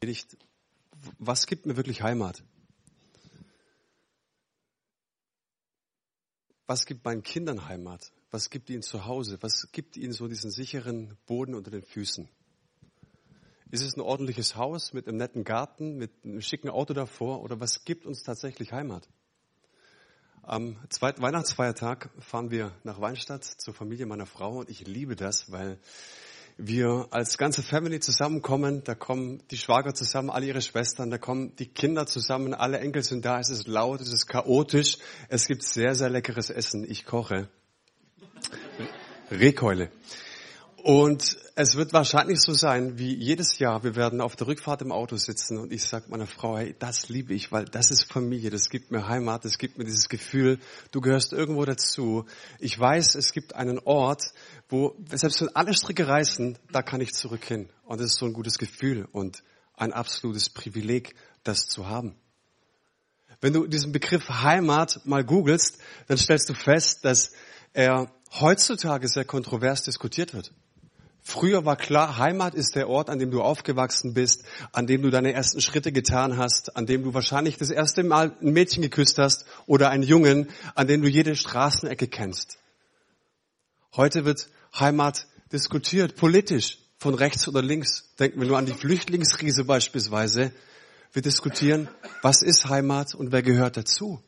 Predigt, was gibt mir wirklich Heimat? Was gibt meinen Kindern Heimat? Was gibt ihnen zu Hause? Was gibt ihnen so diesen sicheren Boden unter den Füßen? Ist es ein ordentliches Haus mit einem netten Garten, mit einem schicken Auto davor oder was gibt uns tatsächlich Heimat? Am zweiten Weihnachtsfeiertag fahren wir nach Weinstadt zur Familie meiner Frau und ich liebe das, weil wir als ganze Family zusammenkommen, da kommen die Schwager zusammen, alle ihre Schwestern, da kommen die Kinder zusammen, alle Enkel sind da, es ist laut, es ist chaotisch, es gibt sehr, sehr leckeres Essen, ich koche. Rehkeule. Und es wird wahrscheinlich so sein, wie jedes Jahr, wir werden auf der Rückfahrt im Auto sitzen und ich sage meiner Frau, hey, das liebe ich, weil das ist Familie, das gibt mir Heimat, das gibt mir dieses Gefühl, du gehörst irgendwo dazu. Ich weiß, es gibt einen Ort, wo, selbst wenn alle Stricke reißen, da kann ich zurück hin. Und das ist so ein gutes Gefühl und ein absolutes Privileg, das zu haben. Wenn du diesen Begriff Heimat mal googelst, dann stellst du fest, dass er heutzutage sehr kontrovers diskutiert wird. Früher war klar, Heimat ist der Ort, an dem du aufgewachsen bist, an dem du deine ersten Schritte getan hast, an dem du wahrscheinlich das erste Mal ein Mädchen geküsst hast oder einen Jungen, an dem du jede Straßenecke kennst. Heute wird Heimat diskutiert, politisch, von rechts oder links. Denken wir nur an die Flüchtlingskrise beispielsweise. Wir diskutieren, was ist Heimat und wer gehört dazu?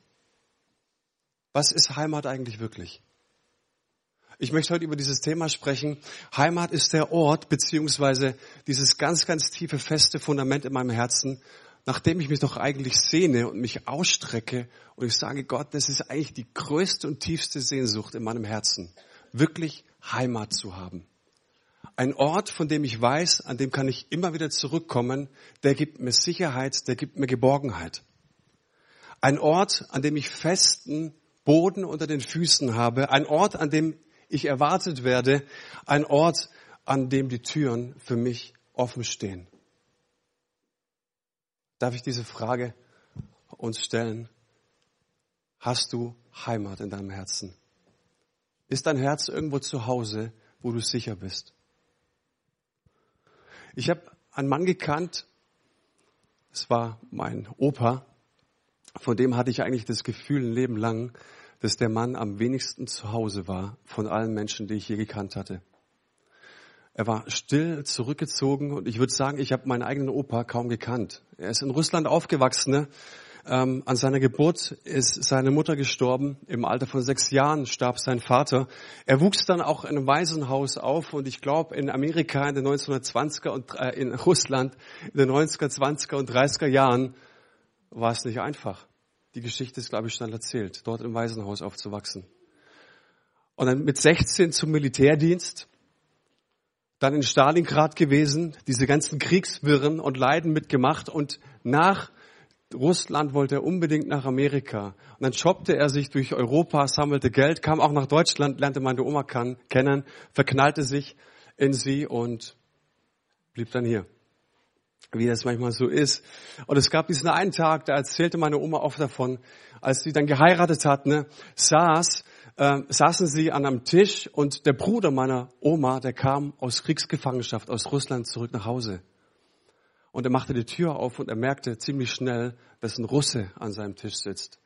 Was ist Heimat eigentlich wirklich? Ich möchte heute über dieses Thema sprechen. Heimat ist der Ort, beziehungsweise dieses ganz, ganz tiefe, feste Fundament in meinem Herzen, nachdem ich mich doch eigentlich sehne und mich ausstrecke und ich sage, Gott, das ist eigentlich die größte und tiefste Sehnsucht in meinem Herzen, wirklich Heimat zu haben. Ein Ort, von dem ich weiß, an dem kann ich immer wieder zurückkommen, der gibt mir Sicherheit, der gibt mir Geborgenheit. Ein Ort, an dem ich festen Boden unter den Füßen habe, ein Ort, an dem ich erwartet werde, ein Ort, an dem die Türen für mich offen stehen. Darf ich diese Frage uns stellen? Hast du Heimat in deinem Herzen? Ist dein Herz irgendwo zu Hause, wo du sicher bist? Ich habe einen Mann gekannt, es war mein Opa, von dem hatte ich eigentlich das Gefühl ein Leben lang, dass der Mann am wenigsten zu Hause war von allen Menschen, die ich je gekannt hatte. Er war still, zurückgezogen und ich würde sagen, ich habe meinen eigenen Opa kaum gekannt. Er ist in Russland aufgewachsen. Ne? Ähm, an seiner Geburt ist seine Mutter gestorben. Im Alter von sechs Jahren starb sein Vater. Er wuchs dann auch in einem Waisenhaus auf und ich glaube in Amerika in den 1920er und äh, in Russland in den 90er, 20er und 30er Jahren war es nicht einfach. Die Geschichte ist, glaube ich, schon erzählt, dort im Waisenhaus aufzuwachsen. Und dann mit 16 zum Militärdienst, dann in Stalingrad gewesen, diese ganzen Kriegswirren und Leiden mitgemacht und nach Russland wollte er unbedingt nach Amerika. Und dann shoppte er sich durch Europa, sammelte Geld, kam auch nach Deutschland, lernte meine Oma kennen, verknallte sich in sie und blieb dann hier wie das manchmal so ist. Und es gab diesen einen Tag, da erzählte meine Oma oft davon, als sie dann geheiratet hat, ne, saß, äh, saßen sie an einem Tisch und der Bruder meiner Oma, der kam aus Kriegsgefangenschaft aus Russland zurück nach Hause. Und er machte die Tür auf und er merkte ziemlich schnell, dass ein Russe an seinem Tisch sitzt.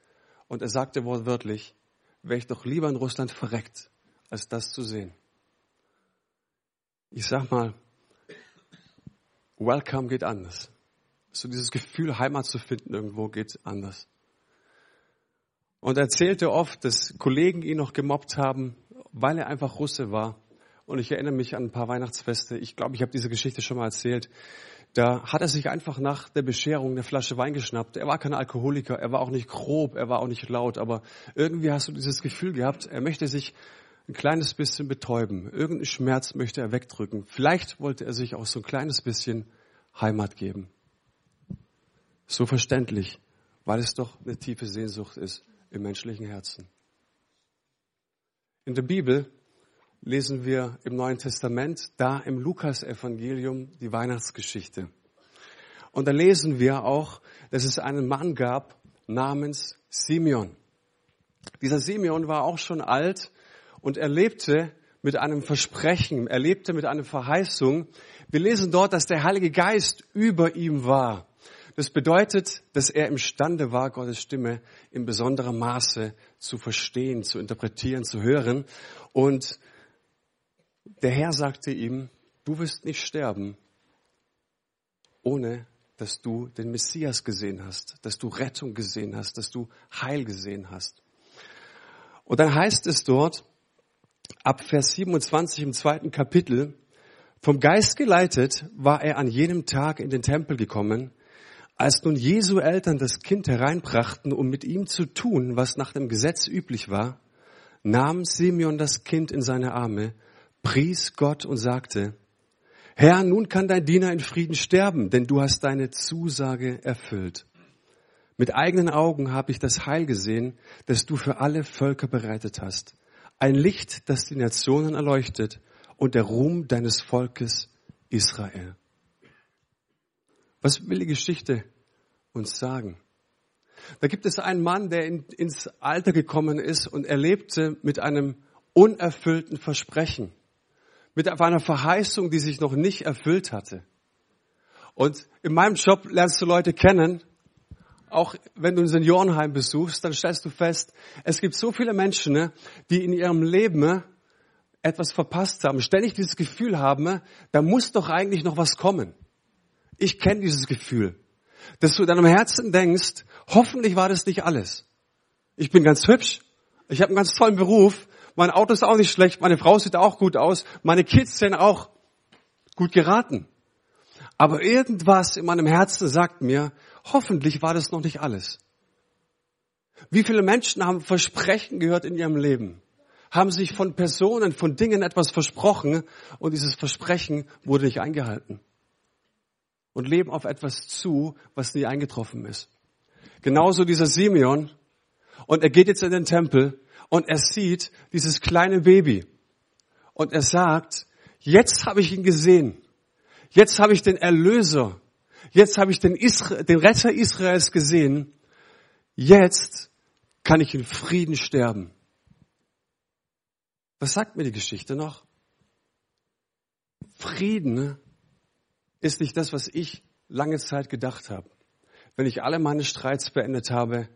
Und er sagte wortwörtlich, wäre ich doch lieber in Russland verreckt, als das zu sehen. Ich sag mal, Welcome geht anders. So dieses Gefühl, Heimat zu finden irgendwo geht anders. Und er erzählte oft, dass Kollegen ihn noch gemobbt haben, weil er einfach Russe war. Und ich erinnere mich an ein paar Weihnachtsfeste. Ich glaube, ich habe diese Geschichte schon mal erzählt. Da hat er sich einfach nach der Bescherung eine Flasche Wein geschnappt. Er war kein Alkoholiker, er war auch nicht grob, er war auch nicht laut, aber irgendwie hast du dieses Gefühl gehabt, er möchte sich ein kleines bisschen betäuben. Irgendeinen Schmerz möchte er wegdrücken. Vielleicht wollte er sich auch so ein kleines bisschen Heimat geben. So verständlich, weil es doch eine tiefe Sehnsucht ist im menschlichen Herzen. In der Bibel lesen wir im Neuen Testament, da im Lukas-Evangelium, die Weihnachtsgeschichte. Und da lesen wir auch, dass es einen Mann gab namens Simeon. Dieser Simeon war auch schon alt und er lebte mit einem Versprechen, er lebte mit einer Verheißung, Wir lesen dort, dass der Heilige Geist über ihm war. Das bedeutet, dass er imstande war, Gottes Stimme in besonderem Maße zu verstehen, zu interpretieren, zu hören. Und der Herr sagte ihm, du wirst nicht sterben, ohne dass du den Messias gesehen hast, dass du Rettung gesehen hast, dass du Heil gesehen hast. Und dann heißt es dort, ab Vers 27 im zweiten Kapitel, vom Geist geleitet war er an jenem Tag in den Tempel gekommen, als nun Jesu Eltern das Kind hereinbrachten, um mit ihm zu tun, was nach dem Gesetz üblich war, nahm Simeon das Kind in seine Arme, pries Gott und sagte, Herr, nun kann dein Diener in Frieden sterben, denn du hast deine Zusage erfüllt. Mit eigenen Augen habe ich das Heil gesehen, das du für alle Völker bereitet hast. Ein Licht, das die Nationen erleuchtet und der Ruhm deines Volkes Israel. Was will die Geschichte uns sagen? Da gibt es einen Mann, der in, ins Alter gekommen ist und er lebte mit einem unerfüllten Versprechen mit einer Verheißung, die sich noch nicht erfüllt hatte. Und in meinem Job lernst du Leute kennen, auch wenn du ein Seniorenheim besuchst, dann stellst du fest, es gibt so viele Menschen, ne, die in ihrem Leben ne, etwas verpasst haben, ständig dieses Gefühl haben, ne, da muss doch eigentlich noch was kommen. Ich kenne dieses Gefühl, dass du in deinem Herzen denkst, hoffentlich war das nicht alles. Ich bin ganz hübsch, ich habe einen ganz tollen Beruf, mein Auto ist auch nicht schlecht, meine Frau sieht auch gut aus, meine Kids sind auch gut geraten. Aber irgendwas in meinem Herzen sagt mir, hoffentlich war das noch nicht alles. Wie viele Menschen haben Versprechen gehört in ihrem Leben? Haben sich von Personen, von Dingen etwas versprochen und dieses Versprechen wurde nicht eingehalten. Und leben auf etwas zu, was nie eingetroffen ist. Genauso dieser Simeon. Und er geht jetzt in den Tempel und er sieht dieses kleine Baby und er sagt, jetzt habe ich ihn gesehen. Jetzt habe ich den Erlöser. Jetzt habe ich den, Isra den Retter Israels gesehen. Jetzt kann ich in Frieden sterben. Was sagt mir die Geschichte noch? Frieden ist nicht das, was ich lange Zeit gedacht habe. Wenn ich alle meine Streits beendet habe,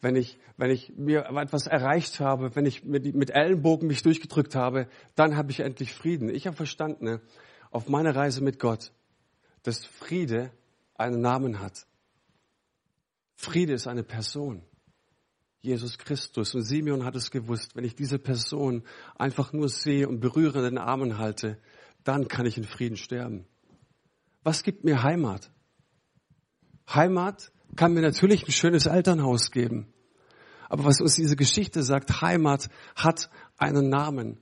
wenn ich, wenn ich mir etwas erreicht habe, wenn ich mit, mit Ellenbogen mich durchgedrückt habe, dann habe ich endlich Frieden. Ich habe verstanden, auf meiner Reise mit Gott, dass Friede einen Namen hat. Friede ist eine Person. Jesus Christus. Und Simeon hat es gewusst, wenn ich diese Person einfach nur sehe und berühre den Armen halte, dann kann ich in Frieden sterben. Was gibt mir Heimat? Heimat kann mir natürlich ein schönes Elternhaus geben. Aber was uns diese Geschichte sagt, Heimat hat einen Namen.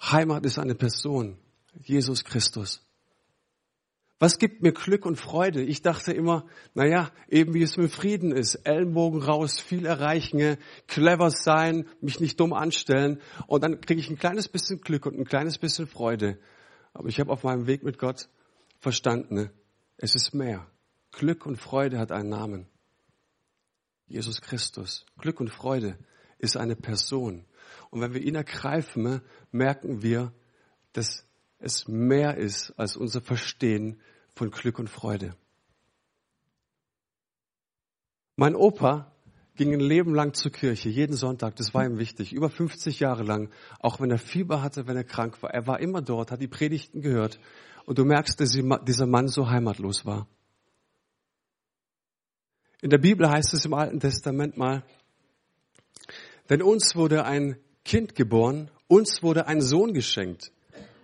Heimat ist eine Person. Jesus Christus. Was gibt mir Glück und Freude? Ich dachte immer, naja, eben wie es mit Frieden ist. Ellenbogen raus, viel erreichen, clever sein, mich nicht dumm anstellen. Und dann kriege ich ein kleines bisschen Glück und ein kleines bisschen Freude. Aber ich habe auf meinem Weg mit Gott verstanden, es ist mehr. Glück und Freude hat einen Namen. Jesus Christus. Glück und Freude ist eine Person. Und wenn wir ihn ergreifen, merken wir, dass es mehr ist als unser Verstehen von Glück und Freude. Mein Opa ging ein Leben lang zur Kirche, jeden Sonntag, das war ihm wichtig, über 50 Jahre lang, auch wenn er Fieber hatte, wenn er krank war. Er war immer dort, hat die Predigten gehört und du merkst, dass dieser Mann so heimatlos war. In der Bibel heißt es im Alten Testament mal, denn uns wurde ein Kind geboren, uns wurde ein Sohn geschenkt.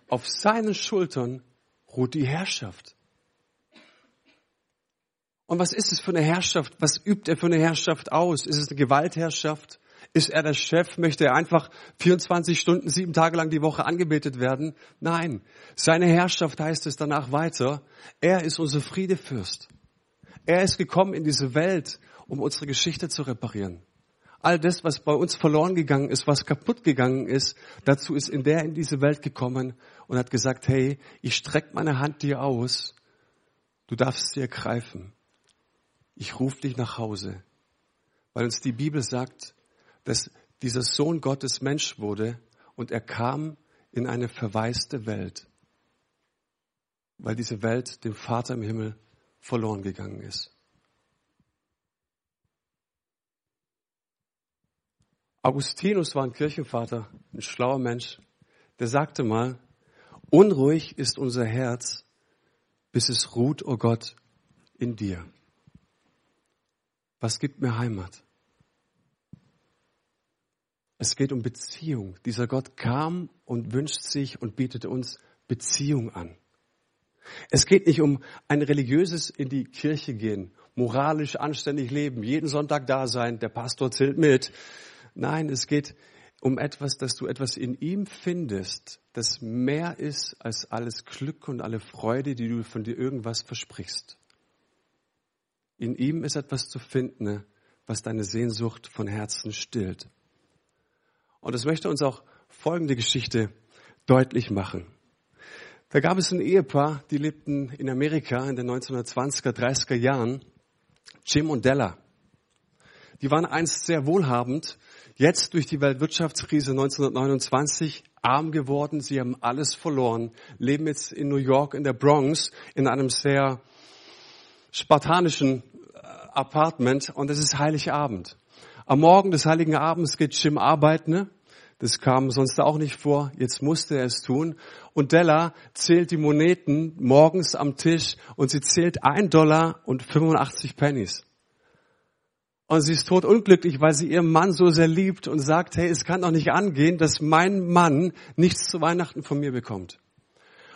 Auf seinen Schultern ruht die Herrschaft. Und was ist es für eine Herrschaft? Was übt er für eine Herrschaft aus? Ist es eine Gewaltherrschaft? Ist er der Chef? Möchte er einfach 24 Stunden, sieben Tage lang die Woche angebetet werden? Nein. Seine Herrschaft heißt es danach weiter. Er ist unser Friedefürst. Er ist gekommen in diese Welt, um unsere Geschichte zu reparieren. All das, was bei uns verloren gegangen ist, was kaputt gegangen ist, dazu ist in der in diese Welt gekommen und hat gesagt, hey, ich strecke meine Hand dir aus, du darfst sie ergreifen. Ich rufe dich nach Hause. Weil uns die Bibel sagt, dass dieser Sohn Gottes Mensch wurde und er kam in eine verwaiste Welt. weil diese Welt dem Vater im Himmel verloren gegangen ist. Augustinus war ein Kirchenvater, ein schlauer Mensch, der sagte mal, unruhig ist unser Herz, bis es ruht, o oh Gott, in dir. Was gibt mir Heimat? Es geht um Beziehung. Dieser Gott kam und wünscht sich und bietet uns Beziehung an. Es geht nicht um ein religiöses in die Kirche gehen, moralisch anständig leben, jeden Sonntag da sein, der Pastor zählt mit. Nein, es geht um etwas, dass du etwas in ihm findest, das mehr ist als alles Glück und alle Freude, die du von dir irgendwas versprichst. In ihm ist etwas zu finden, was deine Sehnsucht von Herzen stillt. Und es möchte uns auch folgende Geschichte deutlich machen. Da gab es ein Ehepaar, die lebten in Amerika in den 1920er, 30er Jahren, Jim und Della. Die waren einst sehr wohlhabend Jetzt durch die Weltwirtschaftskrise 1929 arm geworden, sie haben alles verloren, leben jetzt in New York in der Bronx in einem sehr spartanischen äh, Apartment und es ist Heiligabend. Am Morgen des Heiligen Abends geht Jim arbeiten. Ne? Das kam sonst auch nicht vor. Jetzt musste er es tun. Und Della zählt die Moneten morgens am Tisch und sie zählt ein Dollar und 85 Pennies. Und sie ist totunglücklich, weil sie ihren Mann so sehr liebt und sagt, hey, es kann doch nicht angehen, dass mein Mann nichts zu Weihnachten von mir bekommt.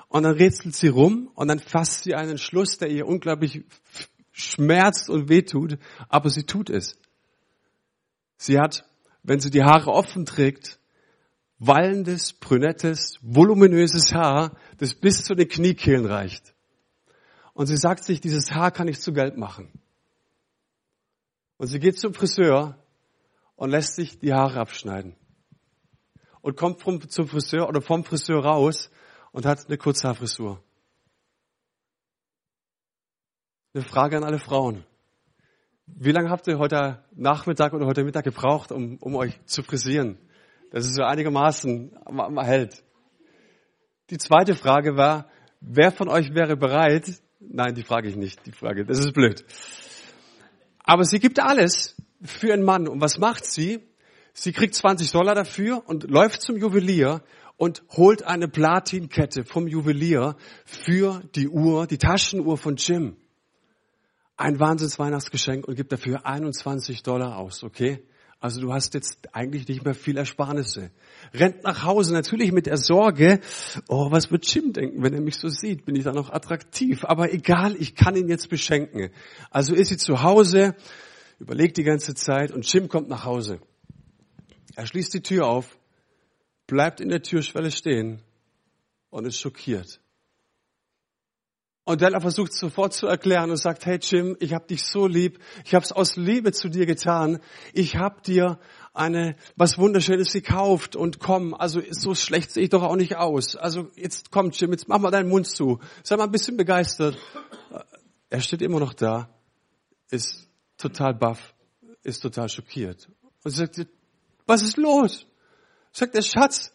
Und dann rätselt sie rum und dann fasst sie einen Schluss, der ihr unglaublich schmerzt und wehtut, aber sie tut es. Sie hat, wenn sie die Haare offen trägt, wallendes, brünettes, voluminöses Haar, das bis zu den Kniekehlen reicht. Und sie sagt sich, dieses Haar kann ich zu Geld machen. Und sie geht zum Friseur und lässt sich die Haare abschneiden. Und kommt vom, zum Friseur oder vom Friseur raus und hat eine Kurzhaarfrisur. Eine Frage an alle Frauen. Wie lange habt ihr heute Nachmittag oder heute Mittag gebraucht, um, um euch zu frisieren? Das ist so einigermaßen erhält. Die zweite Frage war, wer von euch wäre bereit? Nein, die frage ich nicht. Die Frage, das ist blöd. Aber sie gibt alles für einen Mann. Und was macht sie? Sie kriegt 20 Dollar dafür und läuft zum Juwelier und holt eine Platinkette vom Juwelier für die Uhr, die Taschenuhr von Jim. Ein Wahnsinns-Weihnachtsgeschenk und gibt dafür 21 Dollar aus, okay? Also du hast jetzt eigentlich nicht mehr viel Ersparnisse. Rennt nach Hause, natürlich mit der Sorge, oh, was wird Jim denken, wenn er mich so sieht? Bin ich da noch attraktiv? Aber egal, ich kann ihn jetzt beschenken. Also ist sie zu Hause, überlegt die ganze Zeit und Jim kommt nach Hause. Er schließt die Tür auf, bleibt in der Türschwelle stehen und ist schockiert. Und Della versucht sofort zu erklären und sagt, hey Jim, ich habe dich so lieb, ich habe es aus Liebe zu dir getan, ich habe dir eine was Wunderschönes gekauft und komm, also so schlecht sehe ich doch auch nicht aus. Also jetzt komm Jim, jetzt mach mal deinen Mund zu. Sei mal ein bisschen begeistert. Er steht immer noch da, ist total baff, ist total schockiert. Und sagt, was ist los? Sagt der Schatz,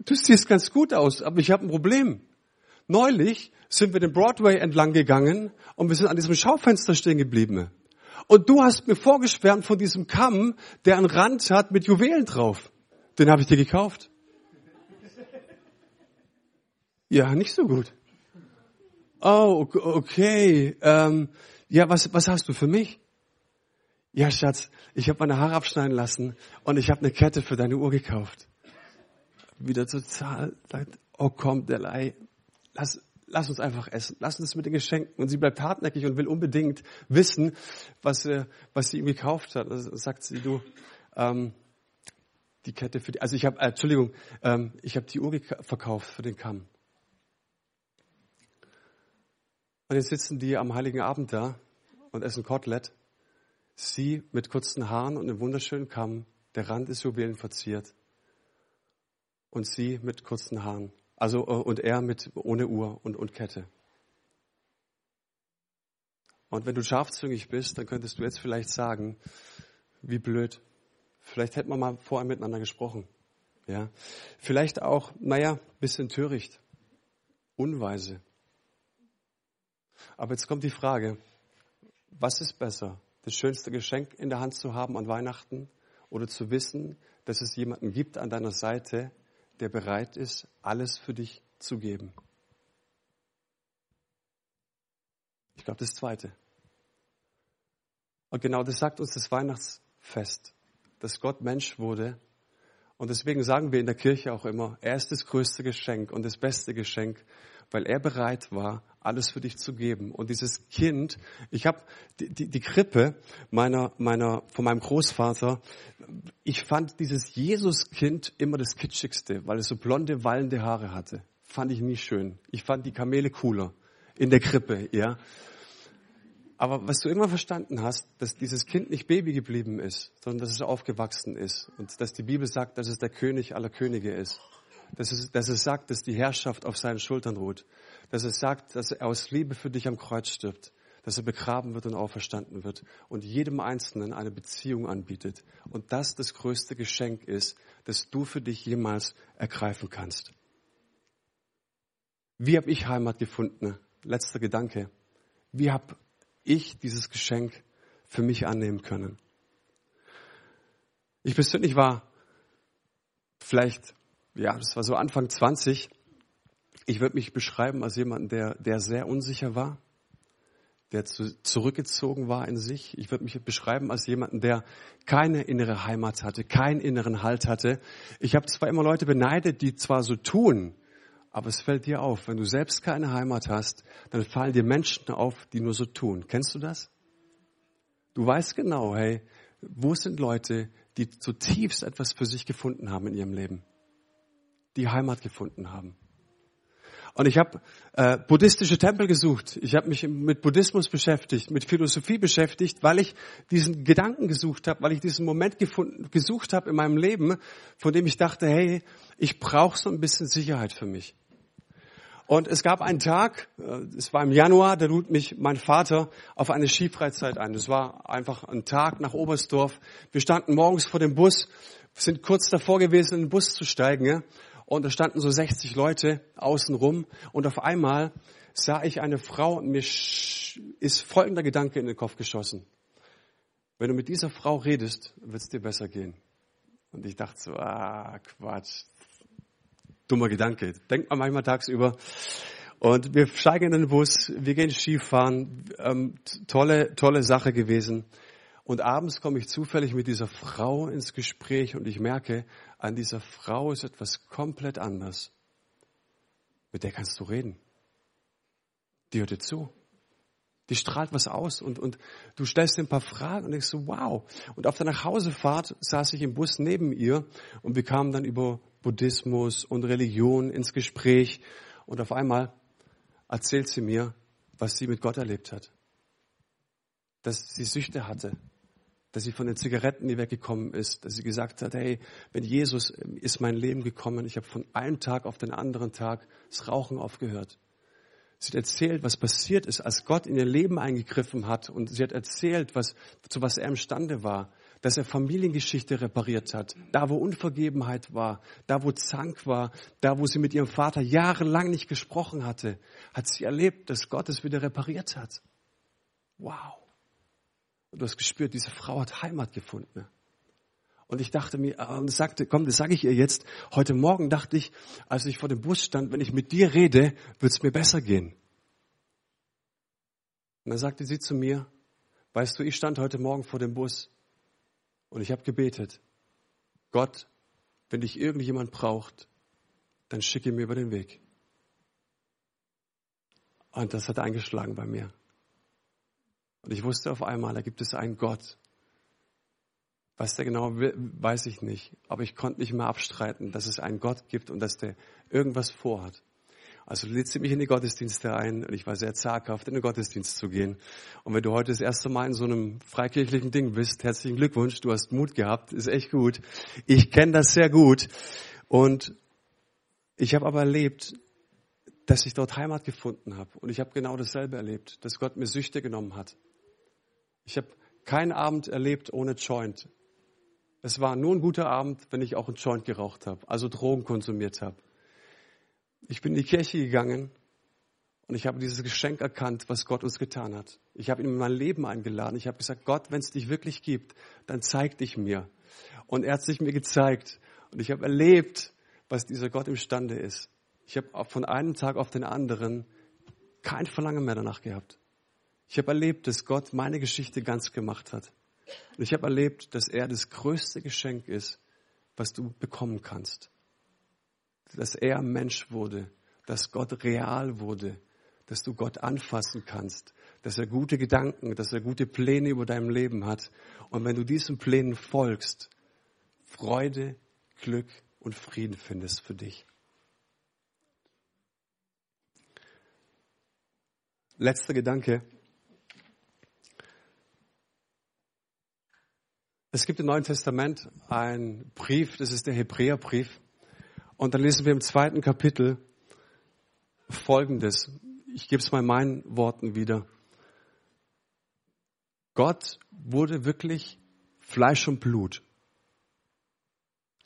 du siehst ganz gut aus, aber ich habe ein Problem. Neulich sind wir den Broadway entlang gegangen und wir sind an diesem Schaufenster stehen geblieben. Und du hast mir vorgeschwärmt von diesem Kamm, der einen Rand hat mit Juwelen drauf. Den habe ich dir gekauft. Ja, nicht so gut. Oh, okay. Ähm, ja, was, was hast du für mich? Ja, Schatz, ich habe meine Haare abschneiden lassen und ich habe eine Kette für deine Uhr gekauft. Wieder total, oh komm, Delay, lass, lass uns einfach essen, lass uns mit den Geschenken. Und sie bleibt hartnäckig und will unbedingt wissen, was, äh, was sie ihm gekauft hat. Also sagt sie, du, ähm, die Kette für die, also ich habe, äh, Entschuldigung, ähm, ich habe die Uhr verkauft für den Kamm. Und jetzt sitzen die am Heiligen Abend da und essen Kotelett. Sie mit kurzen Haaren und einem wunderschönen Kamm, der Rand ist Juwelen verziert. Und sie mit kurzen Haaren. Also, äh, und er mit, ohne Uhr und, und Kette. Und wenn du scharfzüngig bist, dann könntest du jetzt vielleicht sagen, wie blöd. Vielleicht hätten wir mal vorher miteinander gesprochen. Ja. Vielleicht auch, naja, bisschen töricht. Unweise. Aber jetzt kommt die Frage, was ist besser? Das schönste Geschenk in der Hand zu haben an Weihnachten oder zu wissen, dass es jemanden gibt an deiner Seite, der bereit ist, alles für dich zu geben? Ich glaube, das Zweite. Und genau das sagt uns das Weihnachtsfest, dass Gott Mensch wurde. Und deswegen sagen wir in der Kirche auch immer, er ist das größte Geschenk und das beste Geschenk, weil er bereit war, alles für dich zu geben. Und dieses Kind, ich habe die, die, die Krippe meiner, meiner, von meinem Großvater, ich fand dieses Jesuskind immer das kitschigste, weil es so blonde, wallende Haare hatte. Fand ich nie schön. Ich fand die Kamele cooler in der Krippe, ja. Aber was du immer verstanden hast, dass dieses Kind nicht Baby geblieben ist, sondern dass es aufgewachsen ist und dass die Bibel sagt, dass es der König aller Könige ist. Dass es, dass es sagt, dass die Herrschaft auf seinen Schultern ruht. Dass es sagt, dass er aus Liebe für dich am Kreuz stirbt. Dass er begraben wird und auferstanden wird und jedem Einzelnen eine Beziehung anbietet. Und das das größte Geschenk ist, das du für dich jemals ergreifen kannst. Wie habe ich Heimat gefunden? Letzter Gedanke. Wie habe ich dieses Geschenk für mich annehmen können. Ich persönlich war vielleicht, ja, das war so Anfang 20. Ich würde mich beschreiben als jemanden, der, der sehr unsicher war, der zu, zurückgezogen war in sich. Ich würde mich beschreiben als jemanden, der keine innere Heimat hatte, keinen inneren Halt hatte. Ich habe zwar immer Leute beneidet, die zwar so tun, aber es fällt dir auf, wenn du selbst keine Heimat hast, dann fallen dir Menschen auf, die nur so tun. Kennst du das? Du weißt genau, hey, wo sind Leute, die zutiefst etwas für sich gefunden haben in ihrem Leben? Die Heimat gefunden haben. Und ich habe äh, buddhistische Tempel gesucht. Ich habe mich mit Buddhismus beschäftigt, mit Philosophie beschäftigt, weil ich diesen Gedanken gesucht habe, weil ich diesen Moment gefunden, gesucht habe in meinem Leben, von dem ich dachte, hey, ich brauche so ein bisschen Sicherheit für mich. Und es gab einen Tag, äh, es war im Januar, da lud mich mein Vater auf eine Skifreizeit ein. Das war einfach ein Tag nach Oberstdorf. Wir standen morgens vor dem Bus, sind kurz davor gewesen, in den Bus zu steigen. Und da standen so 60 Leute außen rum. Und auf einmal sah ich eine Frau und mir ist folgender Gedanke in den Kopf geschossen. Wenn du mit dieser Frau redest, wird es dir besser gehen. Und ich dachte so, ah, Quatsch, dummer Gedanke. Denkt man manchmal tagsüber. Und wir steigen in den Bus, wir gehen Skifahren, ähm, tolle, tolle Sache gewesen. Und abends komme ich zufällig mit dieser Frau ins Gespräch und ich merke, an dieser Frau ist etwas komplett anders. Mit der kannst du reden. Die hört dir zu. Die strahlt was aus und, und du stellst dir ein paar Fragen und denkst so, wow. Und auf der Nachhausefahrt saß ich im Bus neben ihr und wir kamen dann über Buddhismus und Religion ins Gespräch und auf einmal erzählt sie mir, was sie mit Gott erlebt hat. Dass sie Süchte hatte, dass sie von den Zigaretten nie weggekommen ist, dass sie gesagt hat, hey, wenn Jesus ist mein Leben gekommen, ich habe von einem Tag auf den anderen Tag das Rauchen aufgehört. Sie hat erzählt, was passiert ist, als Gott in ihr Leben eingegriffen hat und sie hat erzählt, was, zu was er imstande war dass er Familiengeschichte repariert hat. Da, wo Unvergebenheit war, da, wo Zank war, da, wo sie mit ihrem Vater jahrelang nicht gesprochen hatte, hat sie erlebt, dass Gott es wieder repariert hat. Wow. Und du hast gespürt, diese Frau hat Heimat gefunden. Und ich dachte mir, äh, und sagte, komm, das sage ich ihr jetzt. Heute Morgen dachte ich, als ich vor dem Bus stand, wenn ich mit dir rede, wird es mir besser gehen. Und dann sagte sie zu mir, weißt du, ich stand heute Morgen vor dem Bus und ich habe gebetet, Gott, wenn dich irgendjemand braucht, dann schicke mir über den Weg. Und das hat eingeschlagen bei mir. Und ich wusste auf einmal, da gibt es einen Gott. Was der genau will, weiß ich nicht. Aber ich konnte nicht mehr abstreiten, dass es einen Gott gibt und dass der irgendwas vorhat. Also du lädst mich in die Gottesdienste ein und ich war sehr zaghaft, in den Gottesdienst zu gehen. Und wenn du heute das erste Mal in so einem freikirchlichen Ding bist, herzlichen Glückwunsch, du hast Mut gehabt, ist echt gut. Ich kenne das sehr gut. Und ich habe aber erlebt, dass ich dort Heimat gefunden habe. Und ich habe genau dasselbe erlebt, dass Gott mir Süchte genommen hat. Ich habe keinen Abend erlebt ohne Joint. Es war nur ein guter Abend, wenn ich auch einen Joint geraucht habe, also Drogen konsumiert habe. Ich bin in die Kirche gegangen Und ich habe dieses Geschenk erkannt, was Gott uns getan hat. Ich habe ihn in mein Leben eingeladen. Ich habe gesagt, Gott, wenn es dich wirklich gibt, dann zeig dich mir. Und er hat sich mir gezeigt. Und ich habe erlebt, was dieser Gott imstande ist. Ich habe von einem Tag auf den anderen kein Verlangen mehr danach gehabt. Ich habe erlebt, dass Gott meine Geschichte ganz gemacht hat. Und ich habe erlebt, dass er das größte Geschenk ist, was du bekommen kannst. Dass er Mensch wurde, dass Gott real wurde, dass du Gott anfassen kannst, dass er gute Gedanken, dass er gute Pläne über deinem Leben hat. Und wenn du diesen Plänen folgst, Freude, Glück und Frieden findest für dich. Letzter Gedanke. Es gibt im Neuen Testament einen Brief, das ist der Hebräerbrief. Und dann lesen wir im zweiten Kapitel Folgendes ich gebe es mal in meinen Worten wieder. Gott wurde wirklich Fleisch und Blut.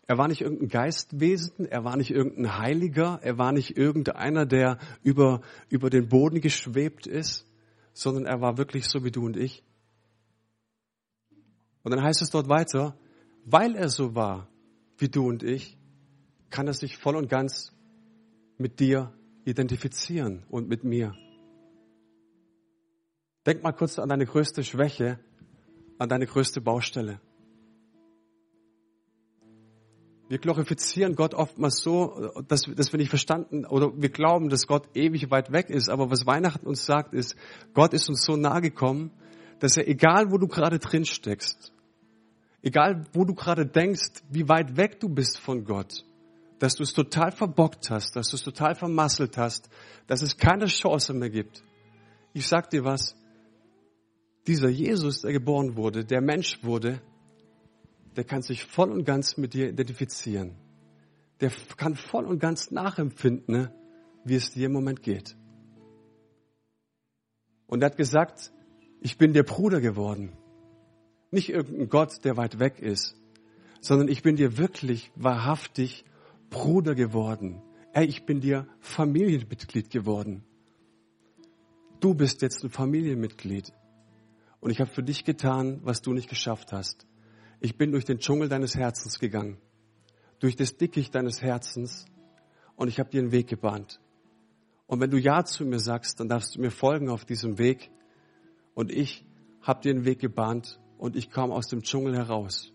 Er war nicht irgendein Geistwesen, er war nicht irgendein Heiliger, er war nicht irgendeiner, der über, über den Boden geschwebt ist, sondern er war wirklich so wie du und ich. Und dann heißt es dort weiter, weil er so war wie du und ich, kann er sich voll und ganz mit dir identifizieren und mit mir. Denk mal kurz an deine größte Schwäche, an deine größte Baustelle. Wir glorifizieren Gott oftmals so, dass, dass wir nicht verstanden oder wir glauben, dass Gott ewig weit weg ist. Aber was Weihnachten uns sagt, ist, Gott ist uns so nahe gekommen, dass er, egal wo du gerade drin steckst, egal wo du gerade denkst, wie weit weg du bist von Gott, dass du es total verbockt hast, dass du es total vermasselt hast, dass es keine Chance mehr gibt. Ich sag dir was, dieser Jesus, der geboren wurde, der Mensch wurde, der kann sich voll und ganz mit dir identifizieren. Der kann voll und ganz nachempfinden, ne, wie es dir im Moment geht. Und er hat gesagt, ich bin der Bruder geworden. Nicht irgendein Gott, der weit weg ist, sondern ich bin dir wirklich wahrhaftig Bruder geworden. Ey, ich bin dir Familienmitglied geworden. Du bist jetzt ein Familienmitglied. Und ich habe für dich getan, was du nicht geschafft hast. Ich bin durch den Dschungel deines Herzens gegangen, durch das Dickicht deines Herzens und ich habe dir einen Weg gebahnt. Und wenn du Ja zu mir sagst, dann darfst du mir folgen auf diesem Weg. Und ich habe dir einen Weg gebahnt und ich komme aus dem Dschungel heraus.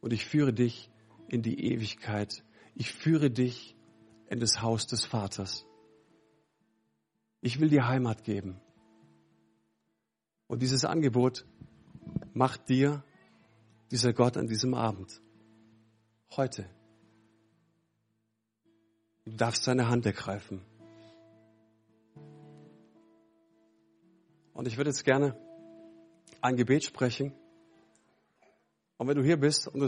Und ich führe dich in die Ewigkeit ich führe dich in das Haus des Vaters. Ich will dir Heimat geben. Und dieses Angebot macht dir dieser Gott an diesem Abend. Heute. Du darfst seine Hand ergreifen. Und ich würde jetzt gerne ein Gebet sprechen. Und wenn du hier bist und du